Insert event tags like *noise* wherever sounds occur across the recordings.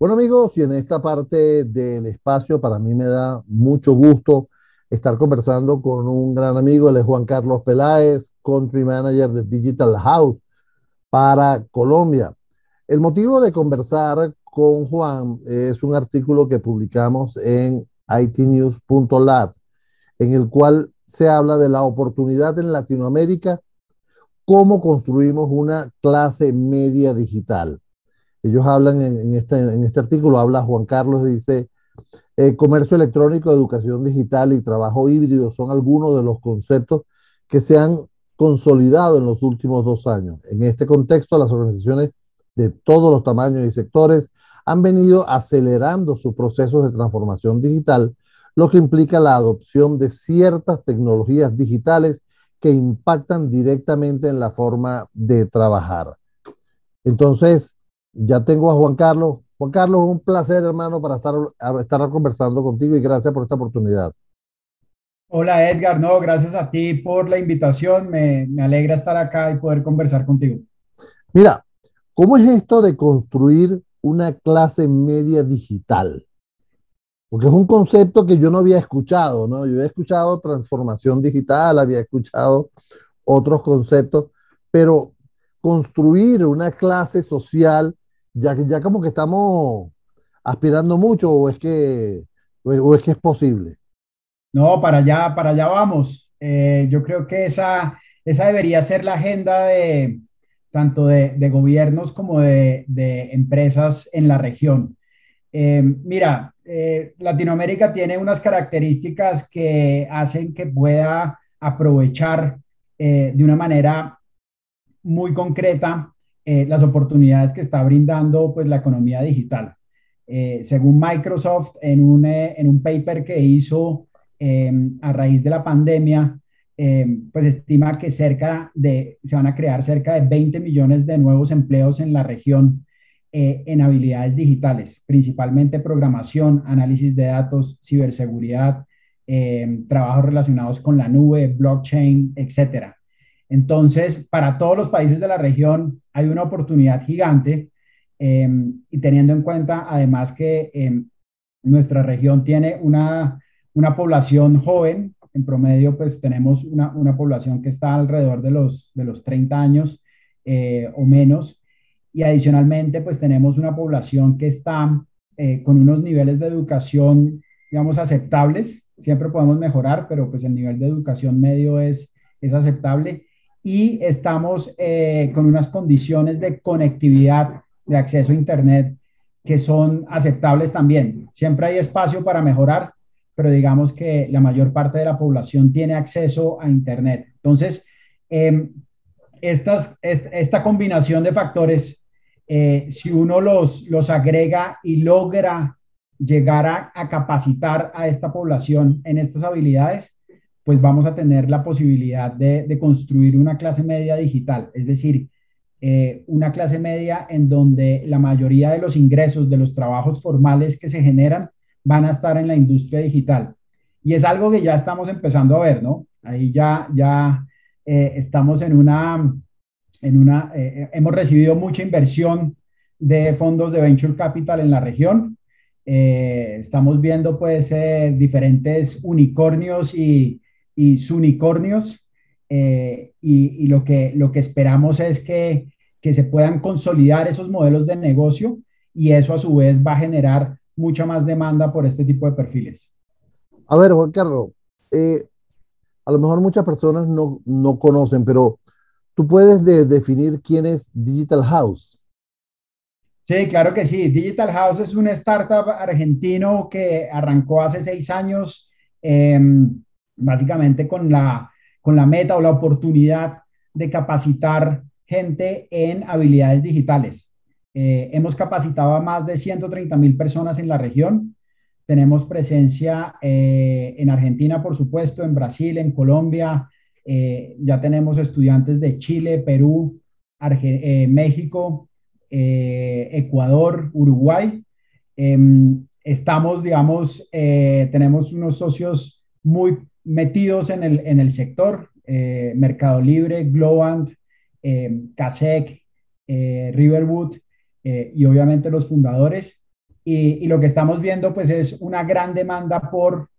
Bueno amigos, y en esta parte del espacio para mí me da mucho gusto estar conversando con un gran amigo, él es Juan Carlos Peláez, Country Manager de Digital House para Colombia. El motivo de conversar con Juan es un artículo que publicamos en itnews.lat, en el cual se habla de la oportunidad en Latinoamérica, cómo construimos una clase media digital. Ellos hablan en, este, en este artículo, habla Juan Carlos, dice, eh, comercio electrónico, educación digital y trabajo híbrido son algunos de los conceptos que se han consolidado en los últimos dos años. En este contexto, las organizaciones de todos los tamaños y sectores han venido acelerando sus procesos de transformación digital, lo que implica la adopción de ciertas tecnologías digitales que impactan directamente en la forma de trabajar. Entonces, ya tengo a Juan Carlos. Juan Carlos, un placer, hermano, para estar, estar conversando contigo y gracias por esta oportunidad. Hola Edgar, no, gracias a ti por la invitación. Me, me alegra estar acá y poder conversar contigo. Mira, ¿cómo es esto de construir una clase media digital? Porque es un concepto que yo no había escuchado, ¿no? Yo había escuchado transformación digital, había escuchado otros conceptos, pero construir una clase social ya, ya como que estamos aspirando mucho o es que, o es, que es posible? No, para allá, para allá vamos. Eh, yo creo que esa, esa debería ser la agenda de tanto de, de gobiernos como de, de, empresas en la región. Eh, mira, eh, Latinoamérica tiene unas características que hacen que pueda aprovechar de una manera muy concreta eh, las oportunidades que está brindando pues, la economía digital. Eh, según Microsoft, en un, eh, en un paper que hizo a raíz de la pandemia, pues estima que cerca de, se van a crear cerca de 20 millones de nuevos empleos en la región en habilidades digitales, principalmente programación, análisis de datos, ciberseguridad, trabajos relacionados con la nube, blockchain, etcétera. Entonces, para todos los países de la región hay una oportunidad gigante em, y teniendo en cuenta además que em, nuestra región tiene una, población joven, en promedio pues tenemos una, población que está alrededor de los, de los 30 años eh, o menos y adicionalmente pues tenemos una población que está eh, con unos niveles de educación digamos aceptables, siempre podemos mejorar, pero pues el nivel de educación medio es, es aceptable y estamos eh, con unas condiciones de conectividad, de acceso a Internet que son aceptables también. Siempre hay espacio para mejorar, pero digamos que la mayor parte de la población tiene acceso a Internet. Entonces, em, estas, esta combinación de factores, eh, si uno los, los agrega y logra llegar a, a capacitar a esta población en estas habilidades, pues vamos a tener la posibilidad de, construir una clase media digital, es decir, eh, una clase media en donde la mayoría de los ingresos de los trabajos formales que se generan van a estar en la industria digital. Y es algo que ya estamos empezando a ver, ¿no? Ahí ya, ya eh, estamos en una, en una eh, hemos recibido mucha inversión de fondos de venture capital en la región. estamos viendo pues diferentes unicornios y, y unicornios. Eh, y, lo, que, lo que esperamos es que, que se puedan consolidar esos modelos de negocio y eso a su vez va a generar mucha más demanda por este tipo de perfiles. A ver, Juan Carlos, eh, a lo mejor muchas personas no, no conocen, pero tú puedes definir quién es Digital House. Sí, claro que sí. Digital House es un startup argentino que arrancó hace seis años. Eh, básicamente con la, con la meta o la oportunidad de capacitar gente en habilidades digitales. Eh, hemos capacitado a más de 130 mil personas en la región. Tenemos presencia eh, en Argentina, por supuesto, en Brasil, en Colombia. Eh, ya tenemos estudiantes de Chile, Perú, México, Ecuador, Uruguay. Em, estamos, digamos, tenemos unos socios muy metidos en el, en el sector, eh, Mercado Libre, Globant, eh, Casec, eh, Riverwood y obviamente los fundadores. y, lo que estamos viendo pues es una gran demanda por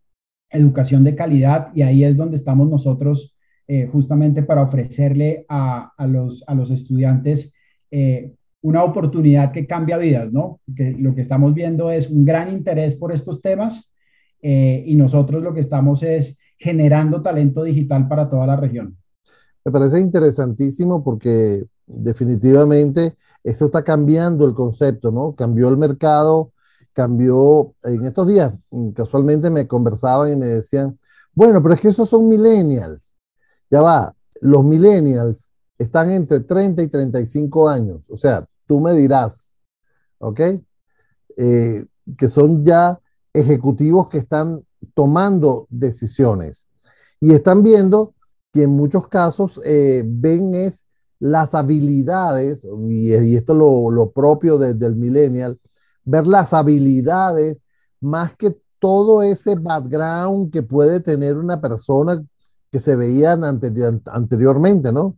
educación de calidad y ahí es donde estamos nosotros eh, justamente para ofrecerle a, los, a los estudiantes eh, una oportunidad que cambia vidas, ¿no? Que lo que estamos viendo es un gran interés por estos temas eh, y nosotros lo que estamos es generando talento digital para toda la región. Me parece interesantísimo porque definitivamente esto está cambiando el concepto, ¿no? Cambió el mercado, cambió en estos días, mm, casualmente me conversaban y me decían, bueno, pero es que esos son millennials. Ya va, los millennials están entre 30 y 35 años, o sea, tú me dirás, ¿ok? Eh, que son ya ejecutivos que están tomando decisiones y están viendo que en muchos casos eh, ven es las habilidades, y, esto es lo, propio del millennial, ver las habilidades más que todo ese background que puede tener una persona que se veían anteriormente, ¿no?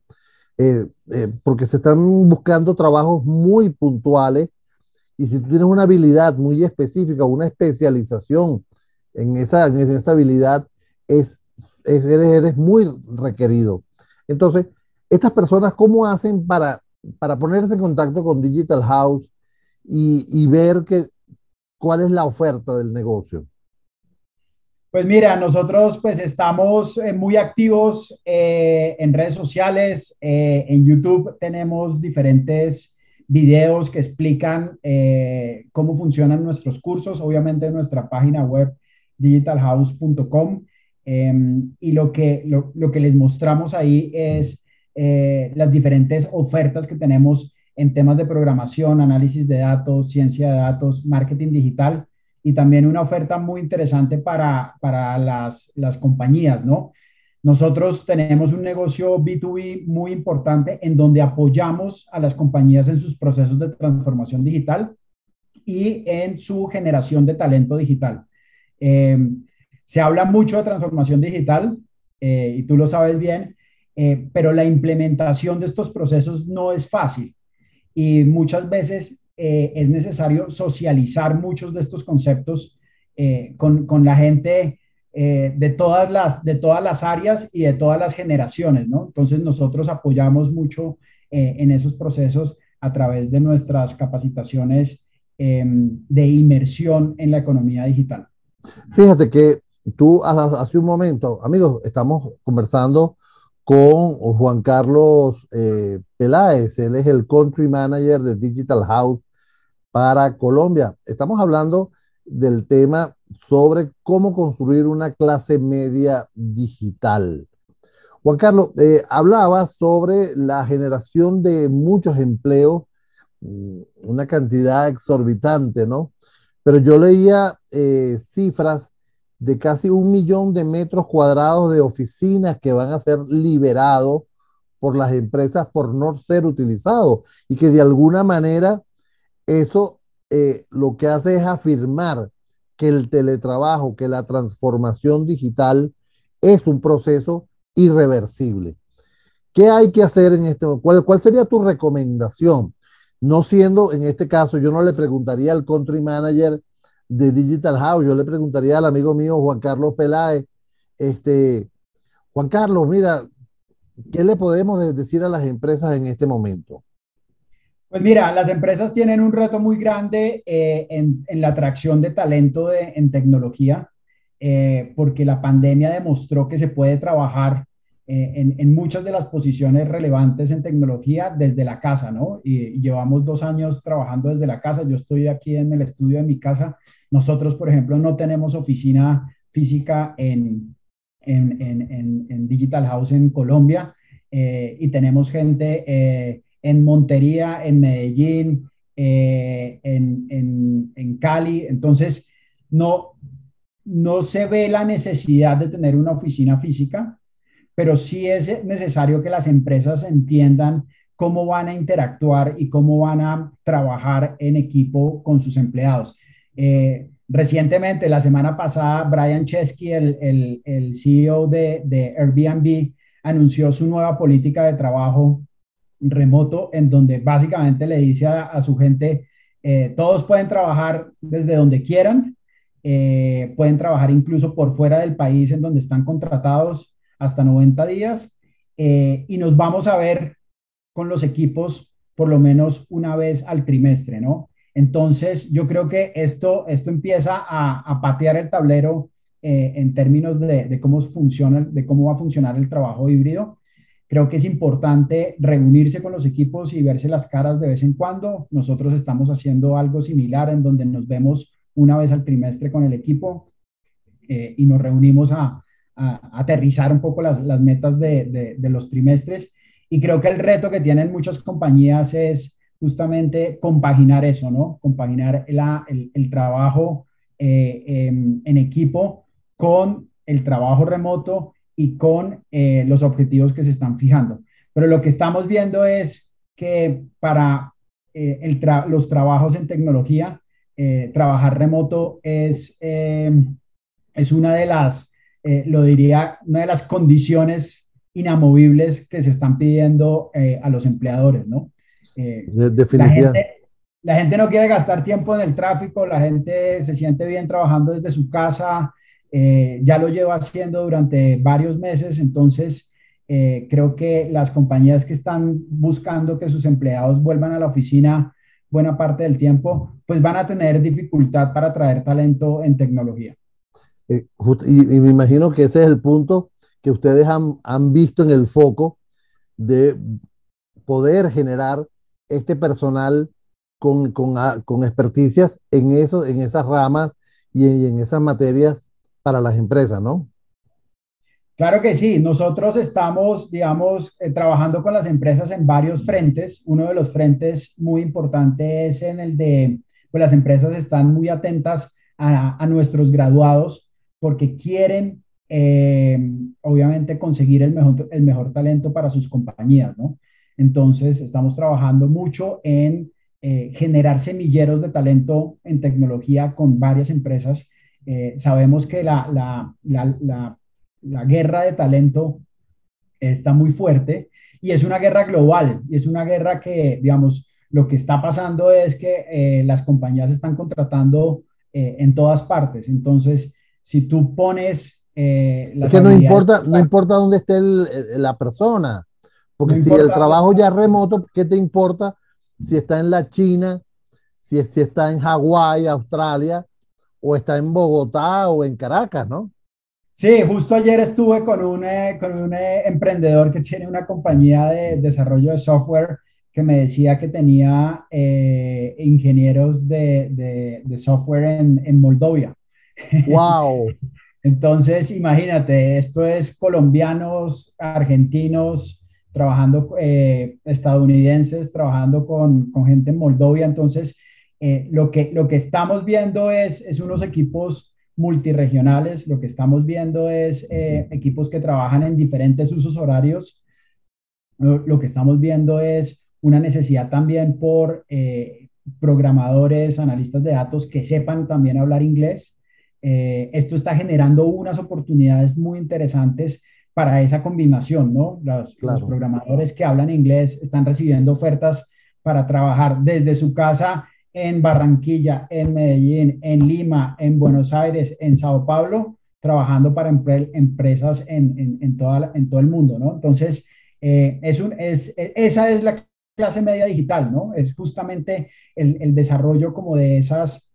Eh, eh, porque se están buscando trabajos muy puntuales y si tú tienes una habilidad muy específica, una especialización en esa, en es, eres, eres, muy requerido. Entonces, estas personas, ¿cómo hacen para, para ponerse en contacto con Digital House y, y ver que, cuál es la oferta del negocio? Pues mira, nosotros pues estamos eh, muy activos eh, en redes sociales, eh, en YouTube tenemos diferentes videos que explican cómo funcionan nuestros cursos, obviamente en nuestra página web digitalhouse.com em, y lo que, lo, lo, que les mostramos ahí es las diferentes ofertas que tenemos en temas de programación, análisis de datos, ciencia de datos, marketing digital y también una oferta muy interesante para, para las, las compañías, ¿no? Nosotros tenemos un negocio B2B muy importante en donde apoyamos a las compañías en sus procesos de transformación digital y en su generación de talento digital. Eh, se habla mucho de transformación digital eh, y tú lo sabes bien, eh, pero la implementación de estos procesos no es fácil y muchas veces es necesario socializar muchos de estos conceptos con, con, la gente de, todas las, de todas las áreas y de todas las generaciones, ¿no? Entonces nosotros apoyamos mucho en esos procesos a través de nuestras capacitaciones em, de inmersión en la economía digital. Fíjate que tú hace un momento, amigos, estamos conversando con Juan Carlos Peláez, él es el country manager de Digital House para Colombia. Estamos hablando del tema sobre cómo construir una clase media digital. Juan Carlos, eh, hablaba sobre la generación de muchos empleos, mm, una cantidad exorbitante, ¿no? Pero yo leía eh, cifras de casi un millón de metros cuadrados de oficinas que van a ser liberados por las empresas por no ser utilizados y que de alguna manera eso eh, lo que hace es afirmar que el teletrabajo, que la transformación digital es un proceso irreversible. ¿Qué hay que hacer en este momento? ¿Cuál, sería tu recomendación? No siendo, en este caso, yo no le preguntaría al country manager de Digital House, yo le preguntaría al amigo mío Juan Carlos Peláez, este, Juan Carlos, mira, ¿qué le podemos decir a las empresas en este momento? Pues mira, las empresas tienen un reto muy grande eh, en, la atracción de talento en tecnología, eh, porque la pandemia demostró que se puede trabajar eh, en, muchas de las posiciones relevantes en tecnología desde la casa, ¿no? Y, llevamos dos años trabajando desde la casa. Yo estoy aquí en el estudio de mi casa. Nosotros, por ejemplo, no tenemos oficina física en, en Digital House en Colombia y tenemos gente en Montería, en Medellín, eh, en, Cali. Entonces, no, no se ve la necesidad de tener una oficina física, pero sí es necesario que las empresas entiendan cómo van a interactuar y cómo van a trabajar en equipo con sus empleados. Eh, recientemente, la semana pasada, Brian Chesky, el, el, CEO de, de Airbnb, anunció su nueva política de trabajo remoto en donde básicamente le dice a, su gente, todos pueden trabajar desde donde quieran, pueden trabajar incluso por fuera del país en donde están contratados hasta 90 días y nos vamos a ver con los equipos por lo menos una vez al trimestre, ¿no? Entonces, yo creo que esto, esto empieza a, patear el tablero eh, en términos de, cómo funciona, de cómo va a funcionar el trabajo híbrido. Creo que es importante reunirse con los equipos y verse las caras de vez en cuando. Nosotros estamos haciendo algo similar en donde nos vemos una vez al trimestre con el equipo eh, y nos reunimos a, aterrizar un poco las, metas de, de los trimestres. Y creo que el reto que tienen muchas compañías es justamente compaginar eso, ¿no? Compaginar el, trabajo eh, em, en equipo con el trabajo remoto y con eh, los objetivos que se están fijando. Pero lo que estamos viendo es que para eh, los trabajos en tecnología, trabajar remoto es, em, es una de las, lo diría, una de las condiciones inamovibles que se están pidiendo a los empleadores, ¿no? Eh, definitivamente. La gente, no quiere gastar tiempo en el tráfico, la gente se siente bien trabajando desde su casa, eh, ya lo lleva haciendo durante varios meses, entonces eh, creo que las compañías que están buscando que sus empleados vuelvan a la oficina buena parte del tiempo, pues van a tener dificultad para atraer talento en tecnología. Y, me imagino que ese es el punto que ustedes han, han visto en el foco de poder generar este personal con, con, con experticias en, eso, en esas ramas y en, esas materias para las empresas, ¿no? Claro que sí, nosotros estamos, digamos, eh, trabajando con las empresas en varios frentes. Uno de los frentes muy importantes es en el de, pues las empresas están muy atentas a, a nuestros graduados porque quieren, eh, obviamente, conseguir el mejor, el mejor talento para sus compañías, ¿no? Entonces, estamos trabajando mucho en eh, generar semilleros de talento en tecnología con varias empresas. Eh, sabemos que la, la, la, la, guerra de talento está muy fuerte y es una guerra global y es una guerra que, digamos, lo que está pasando es que eh, las compañías están contratando en todas partes. Entonces, si tú pones... es que no importa, no importa dónde esté la persona. Porque si el trabajo ya es remoto, ¿qué te importa si está en la China, si, si está en Hawái, Australia, o está en Bogotá o en Caracas, ¿no? Sí, justo ayer estuve con un, eh, con un eh, emprendedor que tiene una compañía de desarrollo de software que me decía que tenía eh, ingenieros de, de, software en, en Moldovia. ¡Wow! *laughs* Entonces, imagínate, esto es colombianos, argentinos, trabajando eh, estadounidenses, trabajando con, con, gente en Moldovia. Entonces, eh, lo, que, lo que estamos viendo es, es unos equipos multiregionales, lo que estamos viendo es eh, equipos que trabajan en diferentes usos horarios. Lo, que estamos viendo es una necesidad también por programadores, analistas de datos que sepan también hablar inglés. Esto está generando unas oportunidades muy interesantes para esa combinación, ¿no? Los, programadores que hablan inglés están recibiendo ofertas para trabajar desde su casa en Barranquilla, en Medellín, en Lima, en Buenos Aires, en Sao Paulo, trabajando para empresas en, en, toda, en todo el mundo, ¿no? Entonces, eh, es un, es, esa es la clase media digital, ¿no? Es justamente el, el desarrollo como de esas,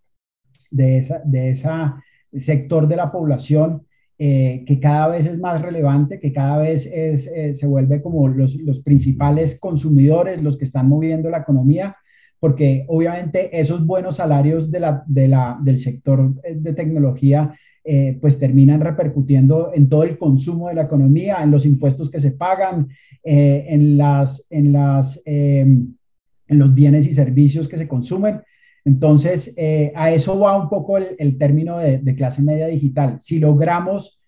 de esa, de esa sector de la población eh, que cada vez es más relevante, que cada vez es, eh, se vuelve como los, los, principales consumidores, los que están moviendo la economía, porque obviamente esos buenos salarios de la, de la, del sector de tecnología eh, pues terminan repercutiendo en todo el consumo de la economía, en los impuestos que se pagan, en, las, en, las, en los bienes y servicios que se consumen. Entonces, eh, a eso va un poco el, término de, clase media digital. Si logramos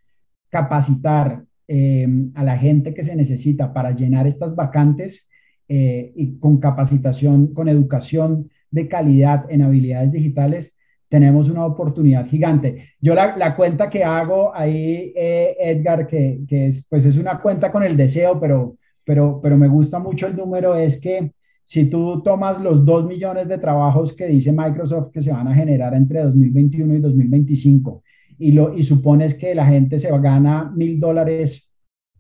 capacitar em, a la gente que se necesita para llenar estas vacantes eh, y con capacitación, con educación de calidad en habilidades digitales, tenemos una oportunidad gigante. Yo la, cuenta que hago ahí, eh, Edgar, que, es, pues es una cuenta con el deseo, pero, pero, pero me gusta mucho el número, es que si tú tomas los 2 millones de trabajos que dice Microsoft que se van a generar entre 2021 y 2025 y, lo, y supones que la gente se gana mil dólares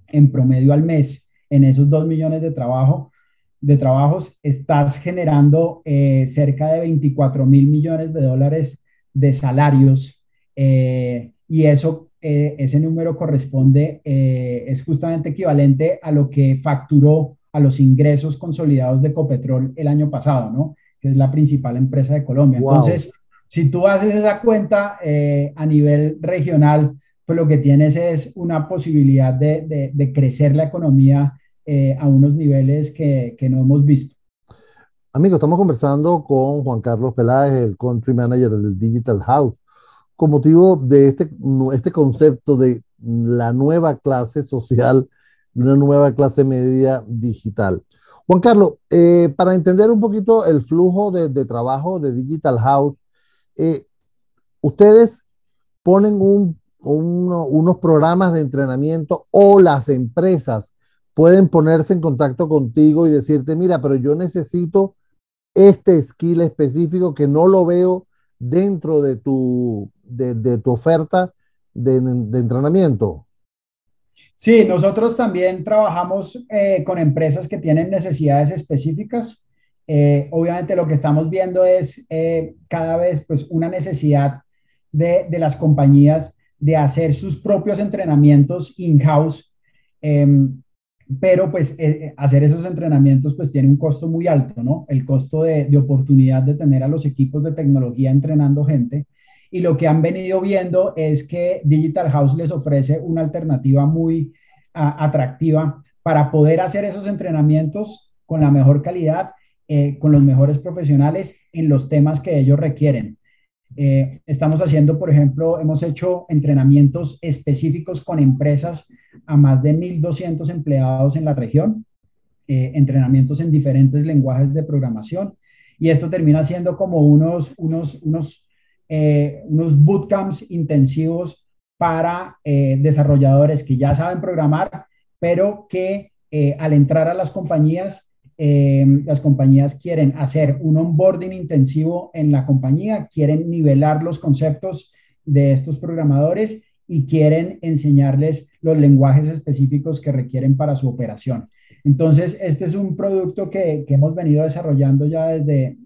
en promedio al mes en esos 2 millones de, trabajo, de trabajos, estás generando eh, cerca de 24 mil millones de dólares de salarios eh, y eso, eh, ese número corresponde, es justamente equivalente a lo que facturó a los ingresos consolidados de Copetrol el año pasado, ¿no? Que es la principal empresa de Colombia. Entonces, si tú haces esa cuenta eh, a nivel regional, pues lo que tienes es una posibilidad de, de, crecer la economía eh, a unos niveles que, que, no hemos visto. Amigo, estamos conversando con Juan Carlos Peláez, el country manager del Digital House, con motivo de este, este concepto de la nueva clase social una nueva clase media digital. Juan Carlos, eh, para entender un poquito el flujo de, trabajo de Digital House, eh, ustedes ponen unos programas de entrenamiento o las empresas pueden ponerse en contacto contigo y decirte, mira, pero yo necesito este skill específico que no lo veo dentro de tu, de, tu oferta de entrenamiento. Sí, nosotros también trabajamos eh, con empresas que tienen necesidades específicas. Eh, obviamente lo que estamos viendo es eh, cada vez pues, una necesidad de, de, las compañías de hacer sus propios entrenamientos in-house, em, pero pues hacer esos entrenamientos pues tiene un costo muy alto, ¿no? El costo de, de oportunidad de tener a los equipos de tecnología entrenando gente y lo que han venido viendo es que Digital House les ofrece una alternativa muy atractiva para poder hacer esos entrenamientos con la mejor calidad, eh, con los mejores profesionales en los temas que ellos requieren. Eh, estamos haciendo, por ejemplo, hemos hecho entrenamientos específicos con empresas a más de 1.200 empleados en la región, eh, entrenamientos en diferentes lenguajes de programación, y esto termina siendo como unos, unos, unos eh, unos bootcamps intensivos para eh, desarrolladores que ya saben programar, pero que eh, al entrar a las compañías, las compañías quieren hacer un onboarding intensivo en la compañía, quieren nivelar los conceptos de estos programadores y quieren enseñarles los lenguajes específicos que requieren para su operación. Entonces, este es un producto que, que hemos venido desarrollando ya desde,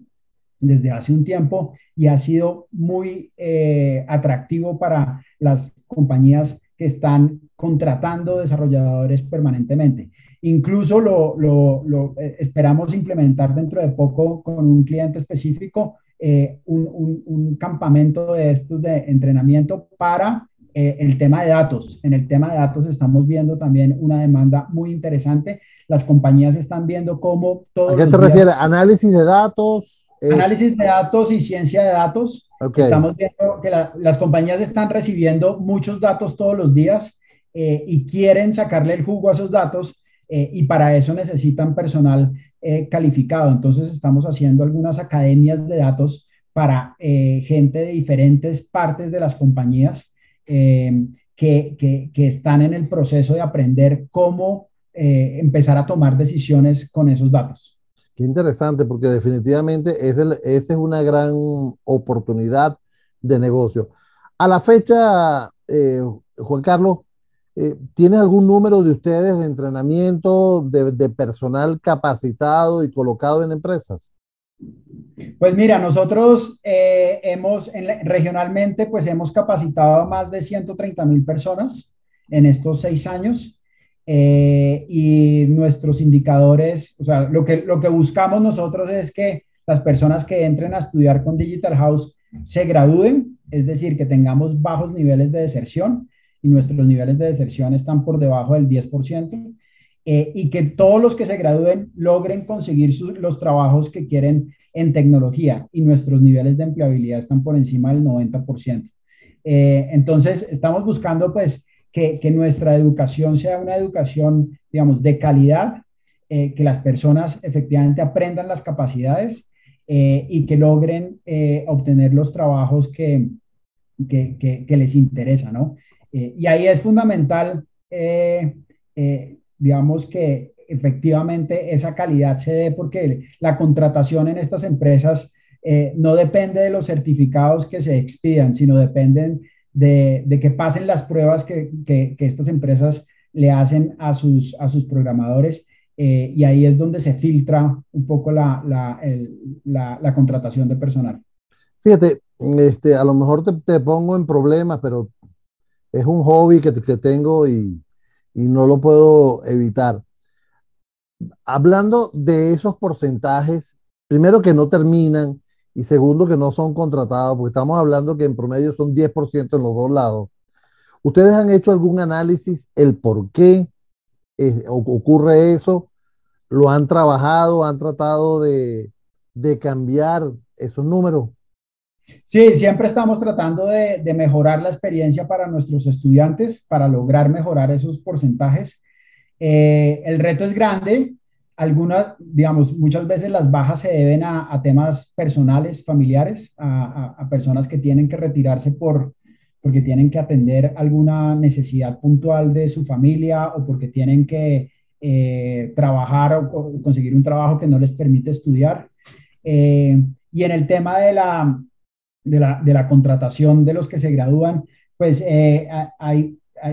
desde hace un tiempo y ha sido muy eh, atractivo para las compañías que están contratando desarrolladores permanentemente. Incluso lo, lo, eh, esperamos implementar dentro de poco con un cliente específico eh, un, un, campamento de estos de entrenamiento para el tema de datos. En el tema de datos estamos viendo también una demanda muy interesante. Las compañías están viendo cómo todo. ¿A qué te refieres? ¿Análisis de datos? Eh, Análisis de datos y ciencia de datos. Estamos viendo que las compañías están recibiendo muchos datos todos los días eh, y quieren sacarle el jugo a esos datos eh, y para eso necesitan personal calificado. Entonces estamos haciendo algunas academias de datos para gente de diferentes partes de las compañías que, que, que, están en el proceso de aprender cómo empezar a tomar decisiones con esos datos. Qué interesante, porque definitivamente esa es una gran oportunidad de negocio. A la fecha, eh, Juan Carlos, eh, ¿tienes algún número de ustedes de entrenamiento de, personal capacitado y colocado en empresas? Pues mira, nosotros eh, hemos, regionalmente, pues hemos capacitado a más de 130 mil personas en estos seis años. Eh, y nuestros indicadores, o sea, lo que, lo que buscamos nosotros es que las personas que entren a estudiar con Digital House se gradúen, es decir, que tengamos bajos niveles de deserción y nuestros niveles de deserción están por debajo del 10%, eh, y que todos los que se gradúen logren conseguir los trabajos que quieren en tecnología y nuestros niveles de empleabilidad están por encima del 90%. Eh, entonces, estamos buscando pues que, nuestra educación sea una educación, digamos, de calidad, eh, que las personas efectivamente aprendan las capacidades eh, y que logren eh, obtener los trabajos que, que, que, les interesa, ¿no? y ahí es fundamental, digamos, que efectivamente esa calidad se dé porque la contratación en estas empresas no depende de los certificados que se expidan, sino dependen de, que pasen las pruebas que, estas empresas le hacen a sus, a sus programadores. Eh, y ahí es donde se filtra un poco la, la, contratación de personal. Fíjate, este, a lo mejor te, pongo en problemas, pero es un hobby que, que tengo y, y no lo puedo evitar. Hablando de esos porcentajes, primero que no terminan y segundo que no son contratados, porque estamos hablando que en promedio son 10% en los dos lados. ¿Ustedes han hecho algún análisis el por qué eh, ocurre eso? ¿Lo han trabajado? ¿Han tratado de, de cambiar esos números? Sí, siempre estamos tratando de, mejorar la experiencia para nuestros estudiantes, para lograr mejorar esos porcentajes. Eh, el reto es grande. Algunas, digamos, muchas veces las bajas se deben a, temas personales, familiares, a, personas que tienen que retirarse por, porque tienen que atender alguna necesidad puntual de su familia o porque tienen que eh, trabajar o, conseguir un trabajo que no les permite estudiar. Eh, y en el tema de la, de la, contratación de los que se gradúan, pues eh,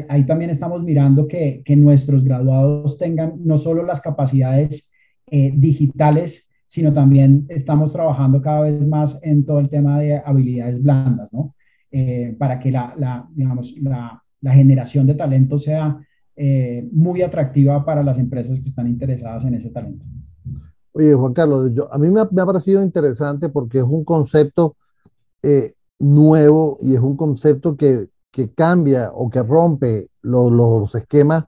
ahí, también estamos mirando que, nuestros graduados tengan no solo las capacidades eh, digitales, sino también estamos trabajando cada vez más en todo el tema de habilidades blandas, ¿no? Eh, para que la, digamos, la, generación de talento sea muy atractiva para las empresas que están interesadas en ese talento. Oye, Juan Carlos, a mí me me ha parecido interesante porque es un concepto eh, nuevo y es un concepto que, cambia o que rompe los esquemas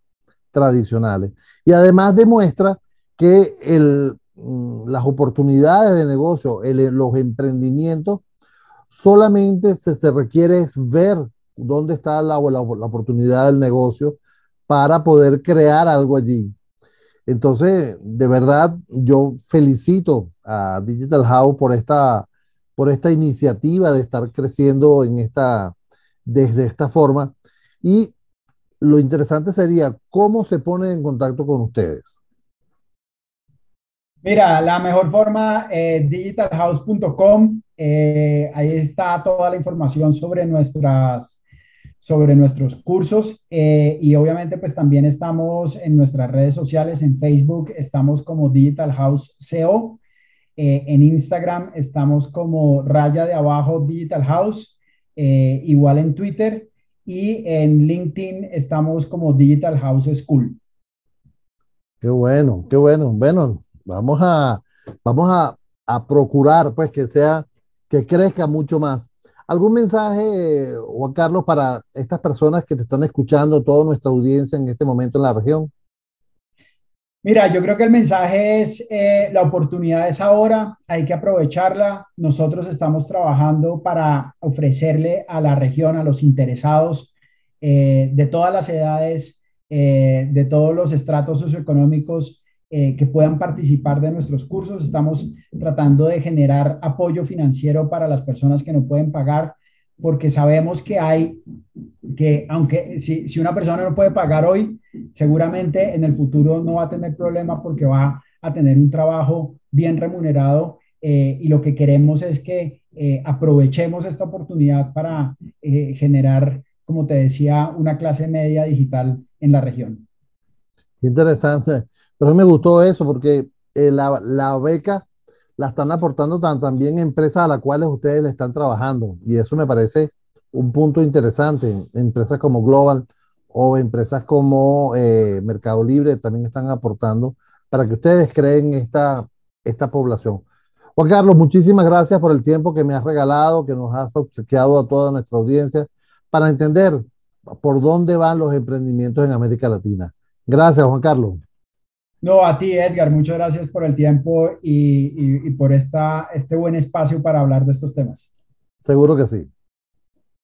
tradicionales. Y además demuestra que el, mm, las oportunidades de negocio, los emprendimientos, solamente se, se, requiere es ver dónde está la, la, la oportunidad del negocio para poder crear algo allí. Entonces, de verdad, yo felicito a Digital House por esta por esta iniciativa de estar creciendo en esta, desde esta forma. Y lo interesante sería cómo se pone en contacto con ustedes. Mira, la mejor forma, eh, digitalhouse.com, eh, ahí está toda la información sobre, nuestras, sobre nuestros cursos eh, y obviamente pues también estamos en nuestras redes sociales, en Facebook estamos como Digital House CO eh, en Instagram estamos como raya de abajo Digital House, eh, igual en Twitter y en LinkedIn estamos como Digital House School. Qué bueno, qué bueno. Bueno, vamos a, vamos a, a procurar pues que sea, que crezca mucho más. ¿Algún mensaje, Juan Carlos, para estas personas que te están escuchando, toda nuestra audiencia en este momento en la región? Mira, yo creo que el mensaje es, eh, la oportunidad es ahora, hay que aprovecharla. Nosotros estamos trabajando para ofrecerle a la región, a los interesados eh, de todas las edades, eh, de todos los estratos socioeconómicos que puedan participar de nuestros cursos. Estamos tratando de generar apoyo financiero para las personas que no pueden pagar porque sabemos que hay, que aunque si, si, una persona no puede pagar hoy, seguramente en el futuro no va a tener problema porque va a tener un trabajo bien remunerado eh, y lo que queremos es que eh, aprovechemos esta oportunidad para eh, generar, como te decía, una clase media digital en la región. Interesante, pero me gustó eso porque la, la beca la están aportando también empresas a las cuales ustedes le están trabajando. Y eso me parece un punto interesante. Empresas como Global o empresas como eh, Mercado Libre también están aportando para que ustedes creen esta, esta población. Juan Carlos, muchísimas gracias por el tiempo que me has regalado, que nos has obsequiado a toda nuestra audiencia para entender por dónde van los emprendimientos en América Latina. Gracias, Juan Carlos. No, a ti, Edgar, muchas gracias por el tiempo y, por esta, este buen espacio para hablar de estos temas. Seguro que sí.